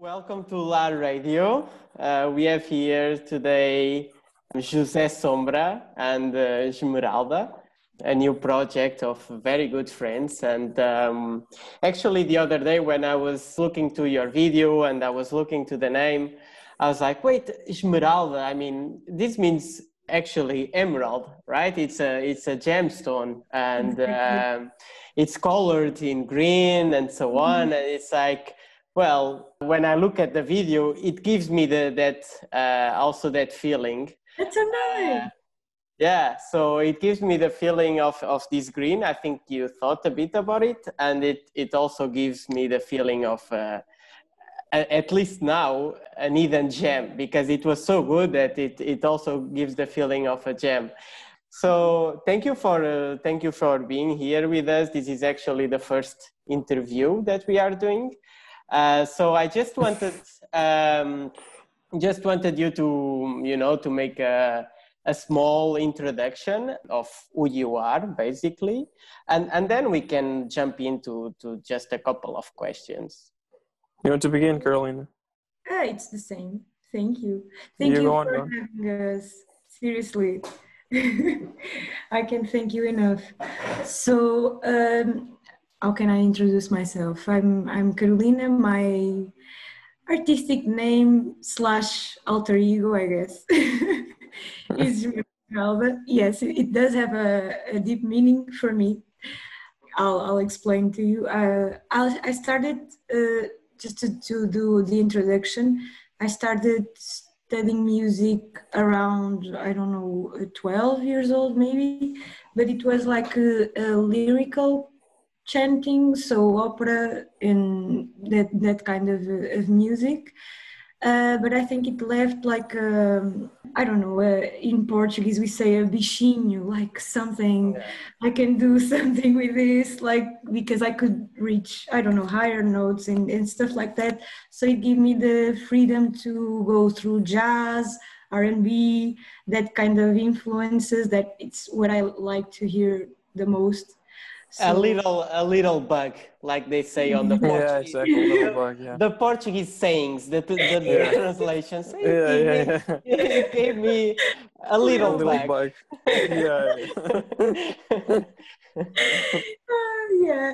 Welcome to LAR Radio. Uh, we have here today José Sombra and uh, Esmeralda, a new project of very good friends. And um, actually, the other day when I was looking to your video and I was looking to the name, I was like, wait, Esmeralda. I mean, this means actually emerald, right? It's a it's a gemstone, and um, it's colored in green and so on. And it's like well, when I look at the video, it gives me the, that uh, also that feeling. That's so nice. Uh, yeah, so it gives me the feeling of, of this green. I think you thought a bit about it, and it, it also gives me the feeling of, uh, at least now, an hidden gem because it was so good that it, it also gives the feeling of a gem. So thank you for uh, thank you for being here with us. This is actually the first interview that we are doing. Uh, so I just wanted um, just wanted you to you know to make a, a small introduction of who you are basically, and and then we can jump into to just a couple of questions. You want to begin, Carolina? Ah, it's the same. Thank you. Thank you, you for having us. Seriously. I can thank you enough. So um, how can I introduce myself? I'm I'm Carolina. My artistic name slash alter ego, I guess, is Esmeralda. Yes, it, does have a, a, deep meaning for me. I'll I'll explain to you. Uh, I I started uh, just to, to do the introduction. I started studying music around I don't know 12 years old maybe, but it was like a, a lyrical chanting, so opera and that that kind of, of music. Uh, but I think it left like um, I don't know. Uh, in Portuguese, we say a bichinho, like something. Yeah. I can do something with this, like because I could reach I don't know higher notes and, and stuff like that. So it gave me the freedom to go through jazz, R and B, that kind of influences. That it's what I like to hear the most. So, a little a little bug, like they say on the Portuguese. Yeah, exactly. Bug, yeah. The Portuguese sayings, the the, the yeah. translations. Yeah, yeah, yeah. It gave me a little, a little bug. bug. yeah. uh, yeah.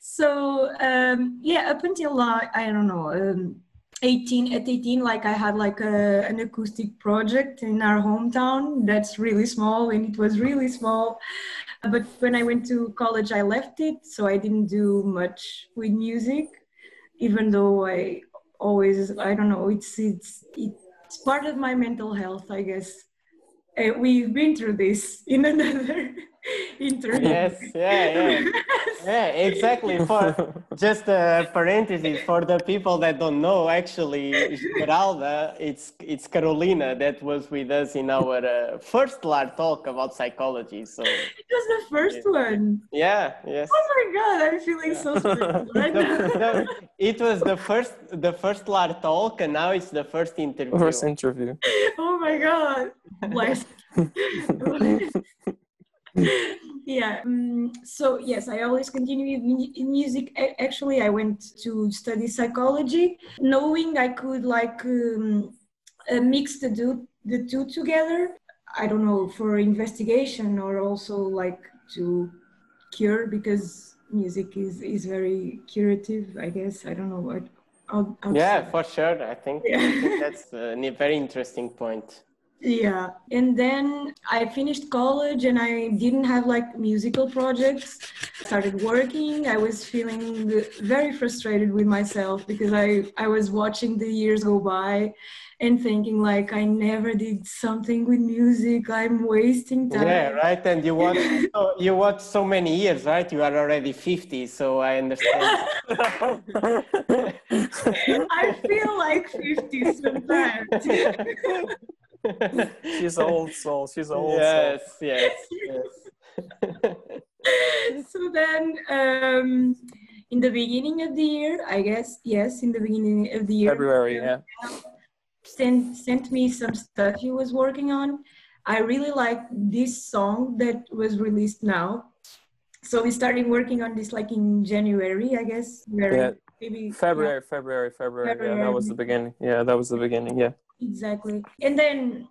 So um, yeah, up until uh, I don't know. Um, 18 at 18 like i had like a, an acoustic project in our hometown that's really small and it was really small but when i went to college i left it so i didn't do much with music even though i always i don't know it's it's it's part of my mental health i guess. Uh, we've been through this in another interview yes yeah yeah yeah, exactly. For just a parenthesis for the people that don't know, actually, Esmeralda, it's it's Carolina that was with us in our uh, first LAR talk about psychology. So it was the first yeah. one. Yeah. Yes. Oh my God, I'm feeling yeah. so special right the, the, it was the first the first LAR talk, and now it's the first interview. First interview. Oh my God, bless. yeah um, so yes i always continue in music. Actually i went to study psychology knowing i could like um, uh, mix the two the two together. I don't know for investigation or also like to cure because music is is very curative i guess. I don't know what I'll, I'll yeah for sure. I think, yeah. I think that's a very interesting point yeah. And then i finished college and i didn't have like musical projects. Started working. I was feeling very frustrated with myself because i i was watching the years go by and thinking like i never did something with music. I'm wasting time. yeah right? And you watch so, you watch so many years right? You are already 50 so i understand. I feel like 50 sometimes She's an old soul. She's an old yes, soul. Yes, yes, yes. so then, um, in the beginning of the year, I guess, yes, in the beginning of the year, February, yeah, sent sent me some stuff he was working on. I really like this song that was released now. So we started working on this like in January, I guess. Very, yeah, maybe February, yeah. February, February, February. Yeah, that was the beginning. Yeah, that was the beginning. Yeah. Exactly. And then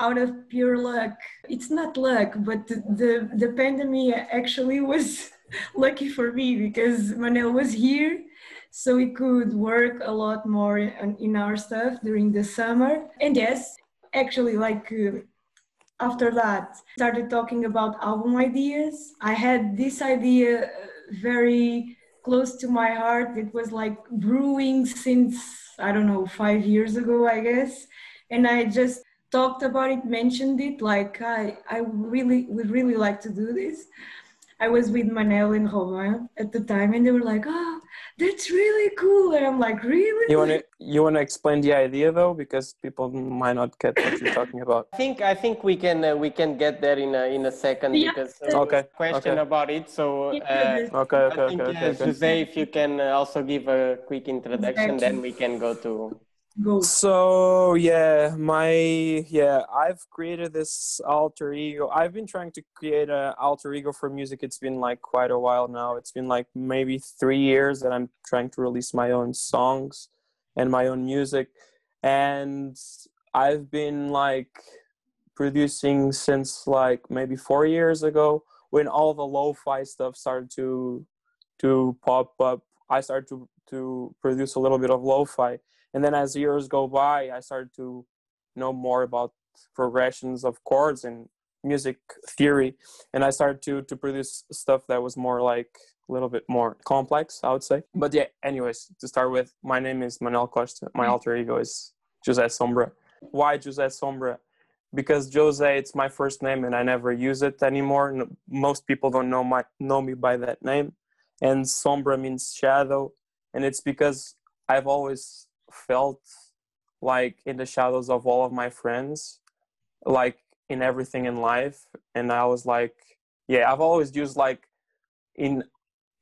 out of pure luck, it's not luck, but the the, the pandemic actually was lucky for me because Manel was here so we could work a lot more in, in our stuff during the summer. And yes, actually, like uh, after that, started talking about album ideas. I had this idea uh, very close to my heart. It was like brewing since I don't know five years ago, I guess, and I just talked about it, mentioned it. Like I, I really would really like to do this. I was with Manel and Romain at the time, and they were like, "Oh, that's really cool," and I'm like, "Really?" You want to you want to explain the idea though, because people might not get what you're talking about. I think I think we can uh, we can get there in a in a second yeah. because okay question okay. about it. So uh, okay okay I think, okay, okay, uh, Jose, if you can uh, also give a quick introduction, exactly. then we can go to So yeah, my yeah, I've created this alter ego. I've been trying to create an alter ego for music. It's been like quite a while now. It's been like maybe three years that I'm trying to release my own songs and my own music, and I've been like producing since like maybe four years ago when all the lo-fi stuff started to to pop up. I started to to produce a little bit of lo-fi and then as years go by i started to know more about progressions of chords and music theory. And i started to to produce stuff that was more like a little bit more complex i would say. But yeah anyways to start with my name is Manel Costa. My mm-hmm. alter ego is Jose Sombra. Why Jose Sombra? Because Jose it's my first name and I never use it anymore. Most people don't know my know me by that name. And Sombra means shadow. And it's because I've always felt like in the shadows of all of my friends like in everything in life. And i was like yeah i've always used like in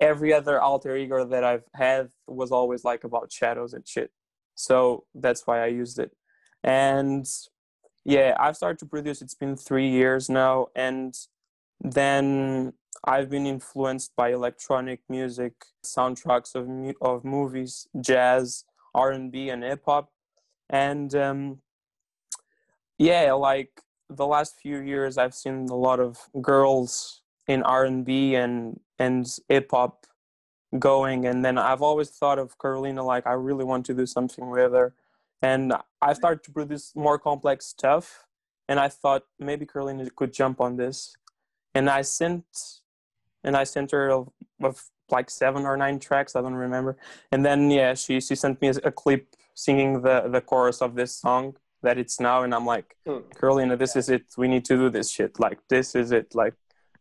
every other alter ego that i've had was always like about shadows and shit. So that's why i used it. And yeah i've started to produce. It's been three years now. And then i've been influenced by electronic music soundtracks of, of movies jazz r&b and hip-hop and um, yeah like the last few years i've seen a lot of girls in r&b and and hip-hop going. And then i've always thought of carolina like i really want to do something with her. And i started to produce more complex stuff. And i thought maybe carolina could jump on this. And i sent and i sent her a, a like seven or nine tracks i don't remember. And then yeah she she sent me a clip singing the the chorus of this song that it's now and i'm like hmm. carolina this is it. We need to do this shit. Like this is it. Like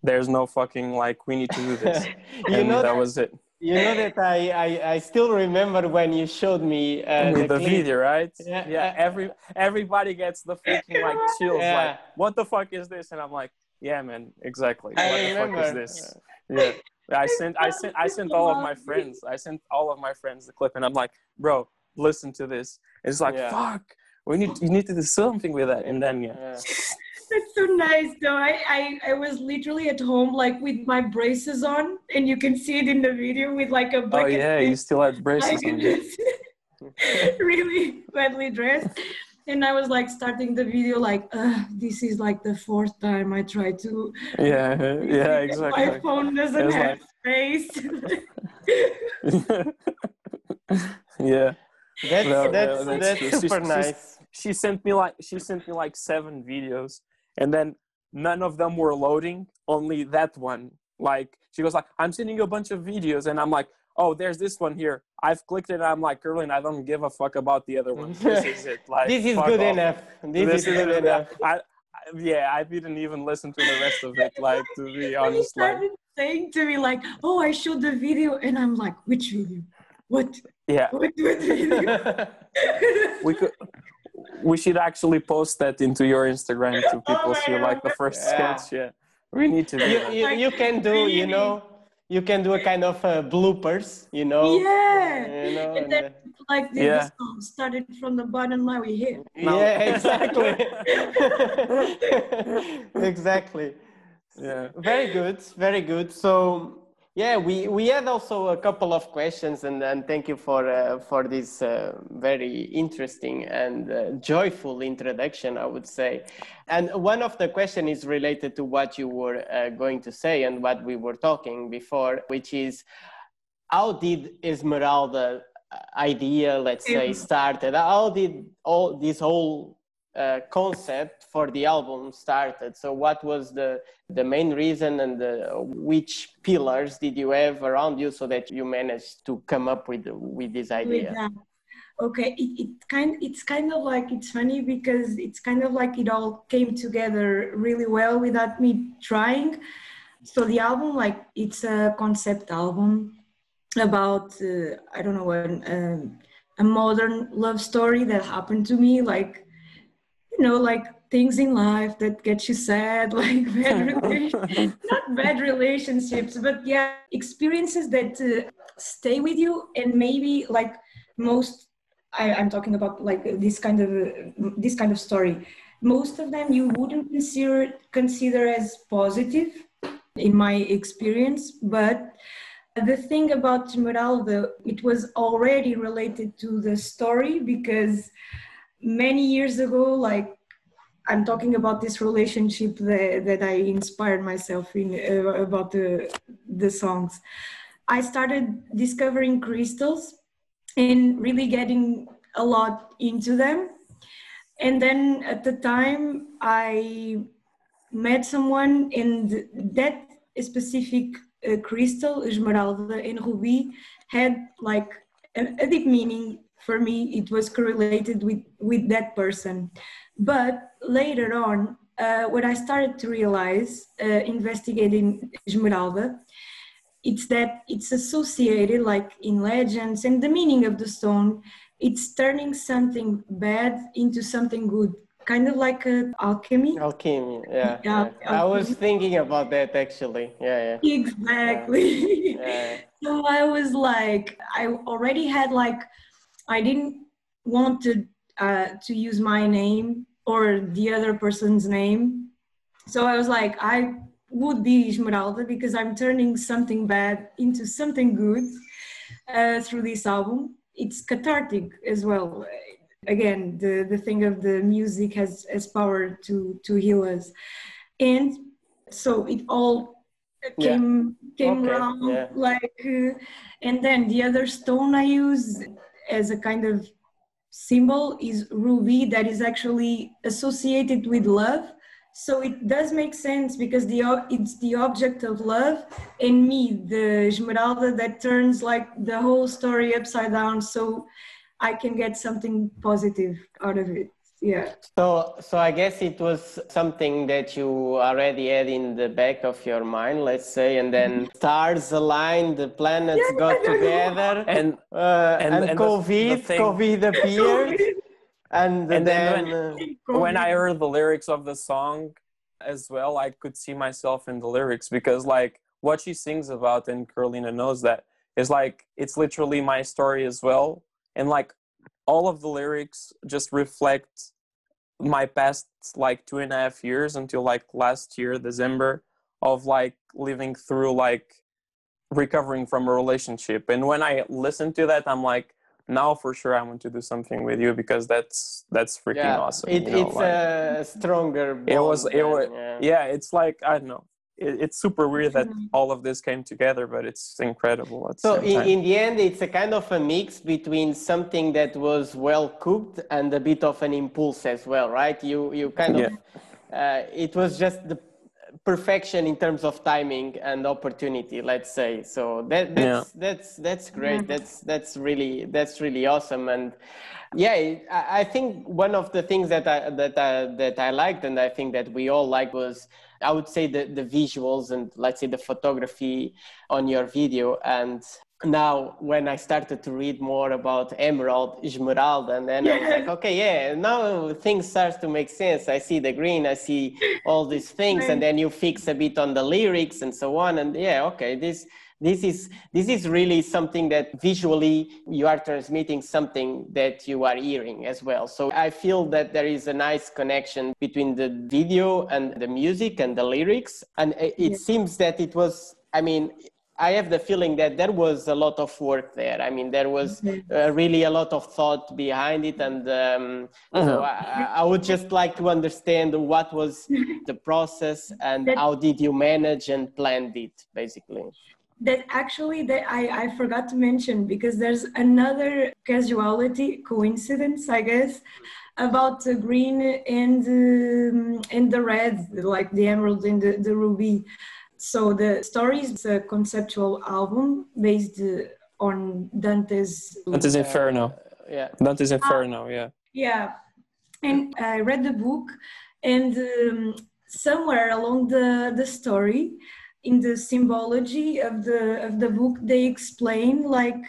there's no fucking like we need to do this. You and know that, that, was it. you know that I, I i still remember when you showed me uh, the, the video right? Yeah, yeah every everybody gets the freaking like chills yeah. like what the fuck is this? And i'm like yeah man exactly. I what remember. the fuck is this? Yeah I sent I sent I sent all of my friends. I sent all of my friends the clip, and I'm like, bro, listen to this. It's like, yeah. fuck, we need you need to do something with that. And then yeah. yeah. That's so nice though. I, I I was literally at home like with my braces on, and you can see it in the video with like a oh, bucket. Oh yeah, you still had braces on. really badly dressed and I was like starting the video like this is like the fourth time I try to yeah yeah exactly my phone doesn't have like... space. Yeah. That's no, that's, no, that's, that's super nice. she sent me like she sent me like seven videos and then none of them were loading only that one. Like she was like i'm sending you a bunch of videos and i'm like oh, there's this one here. I've clicked it. I'm like, Erling, I don't give a fuck about the other one. This is it. Like, this is good off. enough. This, this is, good enough. I, I, yeah, I didn't even listen to the rest of it. Like, to be honest, he started like, saying to me like, "Oh, I showed the video," and I'm like, "Which video? What? Yeah. What, what video?" we could. We should actually post that into your Instagram to oh people oh see like the first yeah. sketch. Yeah, we need to. You, you, you can do, you know you can do a kind of uh, bloopers, you know. Yeah. You know, and then, like the, yeah. song started from the bottom, now we hit. Yeah, exactly. exactly. Yeah. Very good. Very good. So yeah, we, we had also a couple of questions, and, and thank you for uh, for this uh, very interesting and uh, joyful introduction, I would say. And one of the question is related to what you were uh, going to say and what we were talking before, which is how did Esmeralda idea, let's say, started? How did all this whole uh, concept for the album started? So, what was the the main reason, and the, which pillars did you have around you so that you managed to come up with with this idea? Yeah. Okay, it, it kind it's kind of like it's funny because it's kind of like it all came together really well without me trying. So the album, like, it's a concept album about uh, I don't know an, um, a modern love story that happened to me, like you know, like things in life that get you sad, like bad not bad relationships, but yeah, experiences that uh, stay with you and maybe like most. I, I'm talking about like this kind of uh, this kind of story. Most of them you wouldn't consider consider as positive, in my experience, but the thing about Esmeralda, it was already related to the story because many years ago, like I'm talking about this relationship that, that I inspired myself in uh, about the the songs. I started discovering crystals and really getting a lot into them. And then at the time, I met someone, and that specific uh, crystal, esmeralda, and ruby had like a, a, deep meaning for me. It was correlated with, with that person. But later on, uh, when I started to realize, uh, investigating esmeralda, it's that it's associated like in legends and the meaning of the stone, it's turning something bad into something good kind of like a alchemy. Alchemy, yeah. yeah, yeah. I was thinking about that actually. Yeah, yeah. Exactly. Yeah. so I was like, I already had like, I didn't want to uh, to use my name or the other person's name. So I was like, I would be Esmeralda because I'm turning something bad into something good uh, through this album. It's cathartic as well again the the thing of the music has has power to to heal us and so it all came yeah. came okay. around yeah. like uh, and then the other stone i use as a kind of symbol is ruby that is actually associated with love so it does make sense because the it's the object of love and me the esmeralda that turns like the whole story upside down so I can get something positive out of it. Yeah. So, so I guess it was something that you already had in the back of your mind, let's say, and then mm-hmm. stars aligned, the planets yeah, got together, and uh, and, and, and, COVID, the, the thing, COVID appeared, and, and, then, then when, uh, when I heard the lyrics of the song as well, I could see myself in the lyrics because, like, what she sings about, and Carolina knows that, is like it's literally my story as well and like all of the lyrics just reflect my past like two and a half years until like last year december of like living through like recovering from a relationship. And when i listen to that i'm like now for sure i want to do something with you because that's that's freaking yeah, awesome it, you know, it's like, a stronger it was it was yeah. yeah it's like i don't know it, it's super weird that mm-hmm. all of this came together, but it's incredible. so in, in, the end, it's a kind of a mix between something that was well cooked and a bit of an impulse as well, right? You you kind of yeah. uh, it was just the perfection in terms of timing and opportunity let's say so that, that's yeah. that's that's great mm-hmm. that's that's really that's really awesome and yeah I, I think one of the things that i that i that i liked and i think that we all liked was I would say the, the visuals and let's say the photography on your video. And now when I started to read more about Emerald, Esmeralda, and then. I was like, okay, yeah, now things start to make sense. I see the green, I see all these things, and then you fix a bit on the lyrics and so on. And yeah, okay, this this is this is really something that visually you are transmitting something that you are hearing as well so i feel that there is a nice connection between the video and the music and the lyrics and it, yeah. seems that it was i mean I have the feeling that there was a lot of work there. I mean, there was uh, really a lot of thought behind it, and um, uh-huh. so I, I, would just like to understand what was the process and how did you manage and planned it, basically. That actually, that I, I forgot to mention because there's another casuality coincidence, I guess, about the green and um, and the red, like the emerald and the, the ruby so the story is a conceptual album based on Dante's Dante's Inferno. Uh, yeah. Dante's Inferno. yeah. Yeah, and I read the book, and um, somewhere along the the story, in the symbology of the of the book, they explain like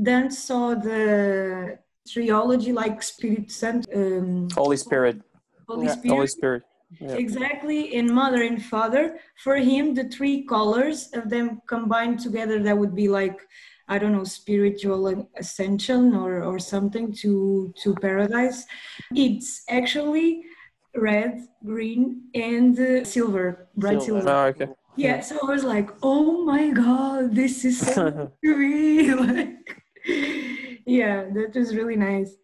Dante saw the trilogy like Spirit Saint, um, Holy Spirit. Holy Spirit. Holy Spirit Yep. Exactly, in mother and father. For him, the three colors of them combined together, that would be like, I don't know, spiritual ascension or, or something to, to paradise. It's actually red, green, and uh, silver, bright silver. silver. Oh, okay. Yeah, so I was like, oh my God, this is so me. like, yeah, that was really nice.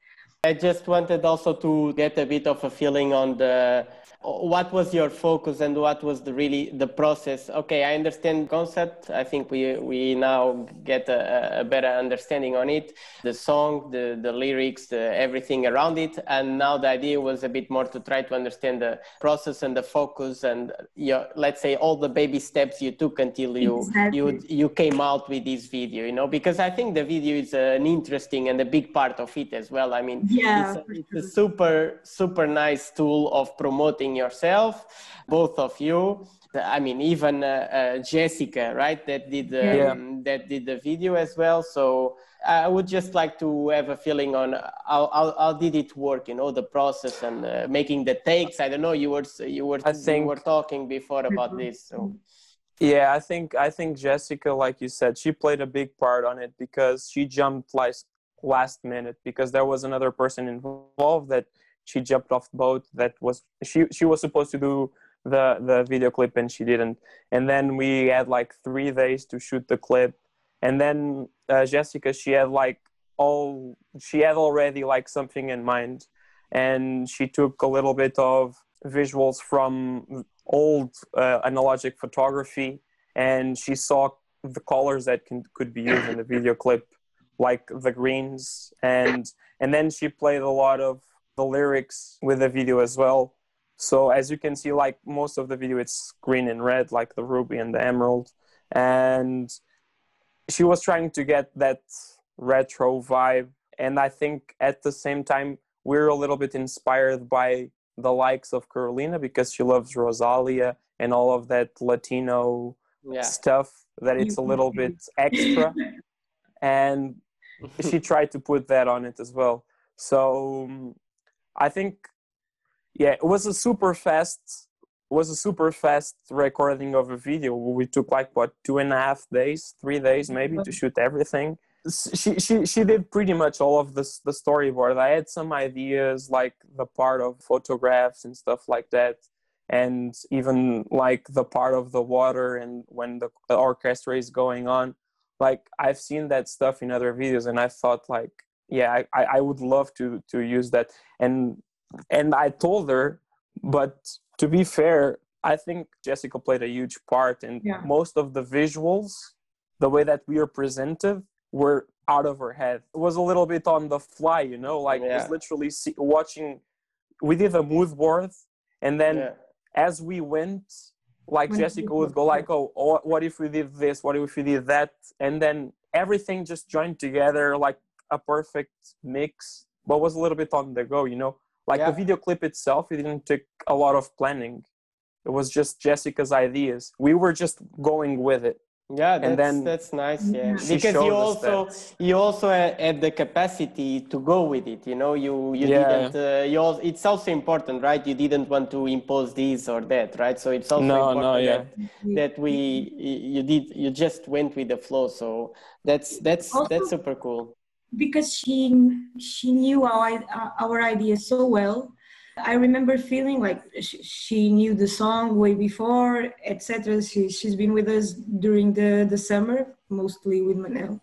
I just wanted also to get a bit of a feeling on the what was your focus and what was the really the process? Okay i understand concept. I think we we now get a, a better understanding on it. The song the the lyrics the everything around it. And now the idea was a bit more to try to understand the process and the focus and your let's say all the baby steps you took until you exactly. you you came out with this video you know? Because i think the video is an interesting and a big part of it as well. I mean yeah, it's, it's a super super nice tool of promoting yourself, both of you. I mean, even uh, uh, Jessica, right? That did um, yeah. that did the video as well. So I would just like to have a feeling on how, how, how did it work? You know, the process and uh, making the takes. I don't know. You were you were I think, you were talking before about this. So. Yeah, I think I think Jessica, like you said, she played a big part on it because she jumped like last minute because there was another person involved that she jumped off the boat. That was she she was supposed to do the the video clip and she didn't. And then we had like three days to shoot the clip. And then uh, jessica she had like all she had already like something in mind. And she took a little bit of visuals from old uh, analogic photography and she saw the colors that can, could be used in the video clip like the greens. And and then she played a lot of the lyrics with the video as well. So as you can see, like most of the video, it's green and red, like the ruby and the emerald. And she was trying to get that retro vibe. And I think at the same time, we're a little bit inspired by the likes of Carolina because she loves Rosalia and all of that Latino yeah. stuff that it's a little bit extra. and she tried to put that on it as well. So um, I think, yeah, it was a super fast, was a super fast recording of a video. We took like what two and a half days, three days maybe to mm-hmm. shoot everything. She she she did pretty much all of this the storyboard. I had some ideas like the part of photographs and stuff like that and even like the part of the water and when the orchestra is going on like i've seen that stuff in other videos and i thought like yeah I, I would love to to use that and and i told her but to be fair i think jessica played a huge part and yeah. most of the visuals the way that we are presented were out of her head it was a little bit on the fly you know like yeah. was literally see, watching we did a mood board and then yeah. as we went like when jessica would go like oh, oh what if we did this what if we did that and then everything just joined together like a perfect mix, but was a little bit on the go, you know. Like yeah. the video clip itself, it didn't take a lot of planning. It was just Jessica's ideas. We were just going with it. Yeah, that's, and then that's nice. Yeah, because you also you also had the capacity to go with it. You know, you you yeah. didn't. Uh, you also, it's also important, right? You didn't want to impose this or that, right? So it's also no, important no, yeah. that, that we you did you just went with the flow. So that's that's also, that's super cool because she she knew our our idea so well I remember feeling like she, she knew the song way before, etc. She, she's been with us during the, the summer, mostly with Manel.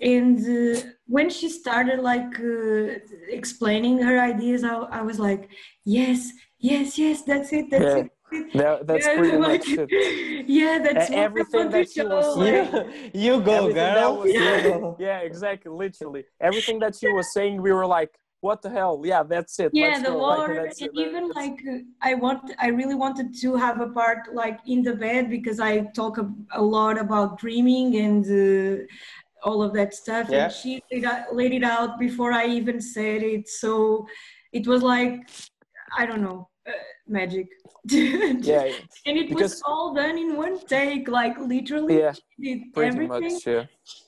And uh, when she started like uh, explaining her ideas, I, I was like, yes, yes, yes, that's it, that's yeah. it. That, that's yeah, pretty like, much it. Yeah, that's everything that she was saying. You, you go, girl. Was, yeah. yeah, exactly, literally. Everything that she was saying, we were like, what the hell yeah that's it yeah Let's the go. water like, and even like i want i really wanted to have a part like in the bed because i talk a, a lot about dreaming and uh, all of that stuff yeah. and she laid, laid it out before i even said it so it was like i don't know uh, magic yeah and it because, was all done in one take like literally yeah did pretty everything. much, yeah.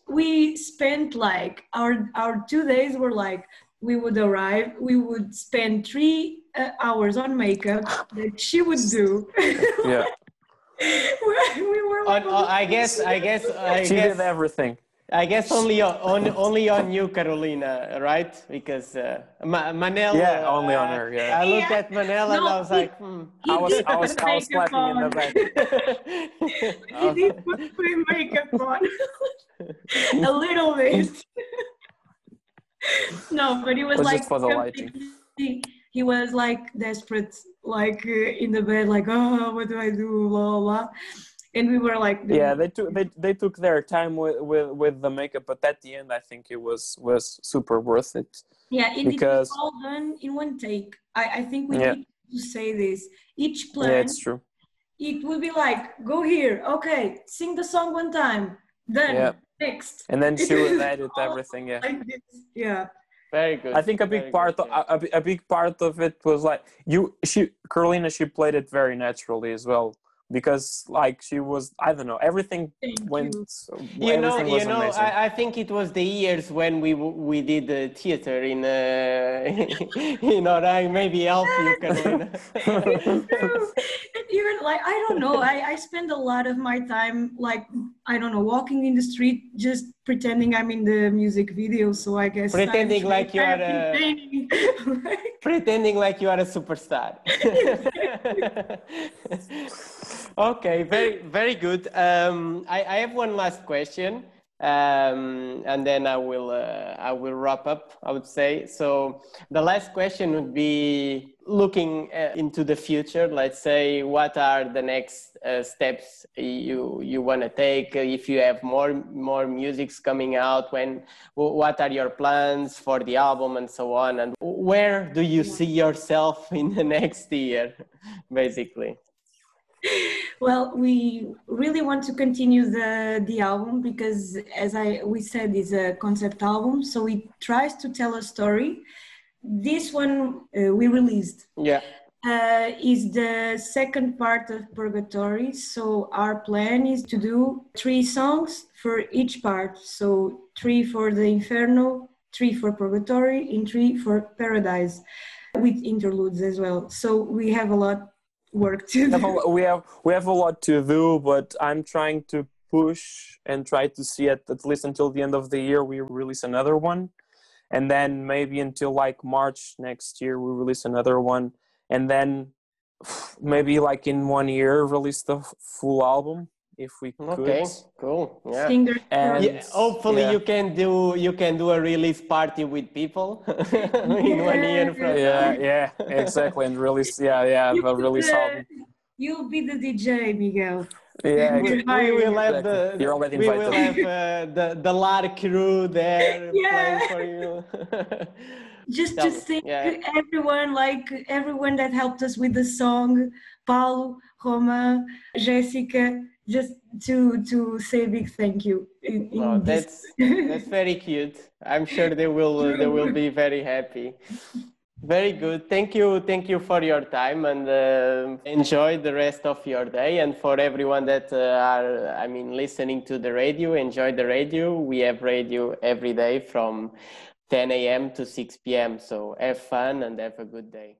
we spent like our our two days were like we would arrive we would spend three uh, hours on makeup that she would do. Yeah. We were like, on, I guess I guess I she guess, did everything I guess only on only on you, Carolina, right? Because uh, Ma- Manel. Yeah, uh, only on her. Yeah. I looked at Manel no, and I was he, like, hmm. I was I was I was clapping on. in the back. he did put makeup on a little bit. no, but he was, was like for the lighting. He was like desperate, like uh, in the bed, like, oh, what do I do? Blah blah. blah and we were like yeah they took they, they took their time with, with with the makeup but at the end i think it was was super worth it. Yeah and because it was all done in one take. I i think we yeah. need to say this. Each plan yeah it's true. it would be like go here okay sing the song one time then yeah. next and then she would edit everything yeah. like yeah. Very good. I think a big part good, of a, a big part of it was like you she Carolina she played it very naturally as well because like she was i don't know everything Thank went you, you know you know I, I, think it was the years when we we did the theater in uh, you know i maybe help you Carolina. even like i don't know I, I spend a lot of my time like i don't know walking in the street just pretending i'm in the music video so i guess pretending like you are a, pretending like you are a superstar okay, very very good. Um, I, I have one last question, um, and then I will uh, I will wrap up. I would say so. The last question would be looking uh, into the future. Let's say, what are the next uh, steps you you want to take? If you have more more musics coming out, when what are your plans for the album and so on? And where do you see yourself in the next year, basically? well we really want to continue the the album because as i we said it's a concept album so it tries to tell a story this one uh, we released. Yeah. Uh, is the second part of purgatory. So our plan is to do three songs for each part. So three for the inferno three for purgatory and three for paradise with interludes as well. So we have a lot work to do. We have we have a lot to do, but I'm trying to push and try to see it at least until the end of the year we release another one, and then maybe until like March next year we release another one, and then maybe like in one year release the full album if we could. Okay, cool. Yeah. And yeah, hopefully yeah. you can do you can do a release party with people in one year from Yeah, yeah, exactly. And release yeah, yeah, you the release album. You'll be the DJ, Miguel. Yeah, we, we will have the You're already we will have uh, the the LAR crew there yeah. playing for you. just to thank yeah. everyone, like everyone that helped us with the song, Paulo, Roma, Jessica, just to to say a big thank you. In, in oh, that's that's very cute. I'm sure they will uh, they will be very happy. Very good. Thank you. Thank you for your time and uh, enjoy the rest of your day. And for everyone that uh, are, I mean, listening to the radio, enjoy the radio. We have radio every day from 10 a.m. to 6 p.m. So have fun and have a good day.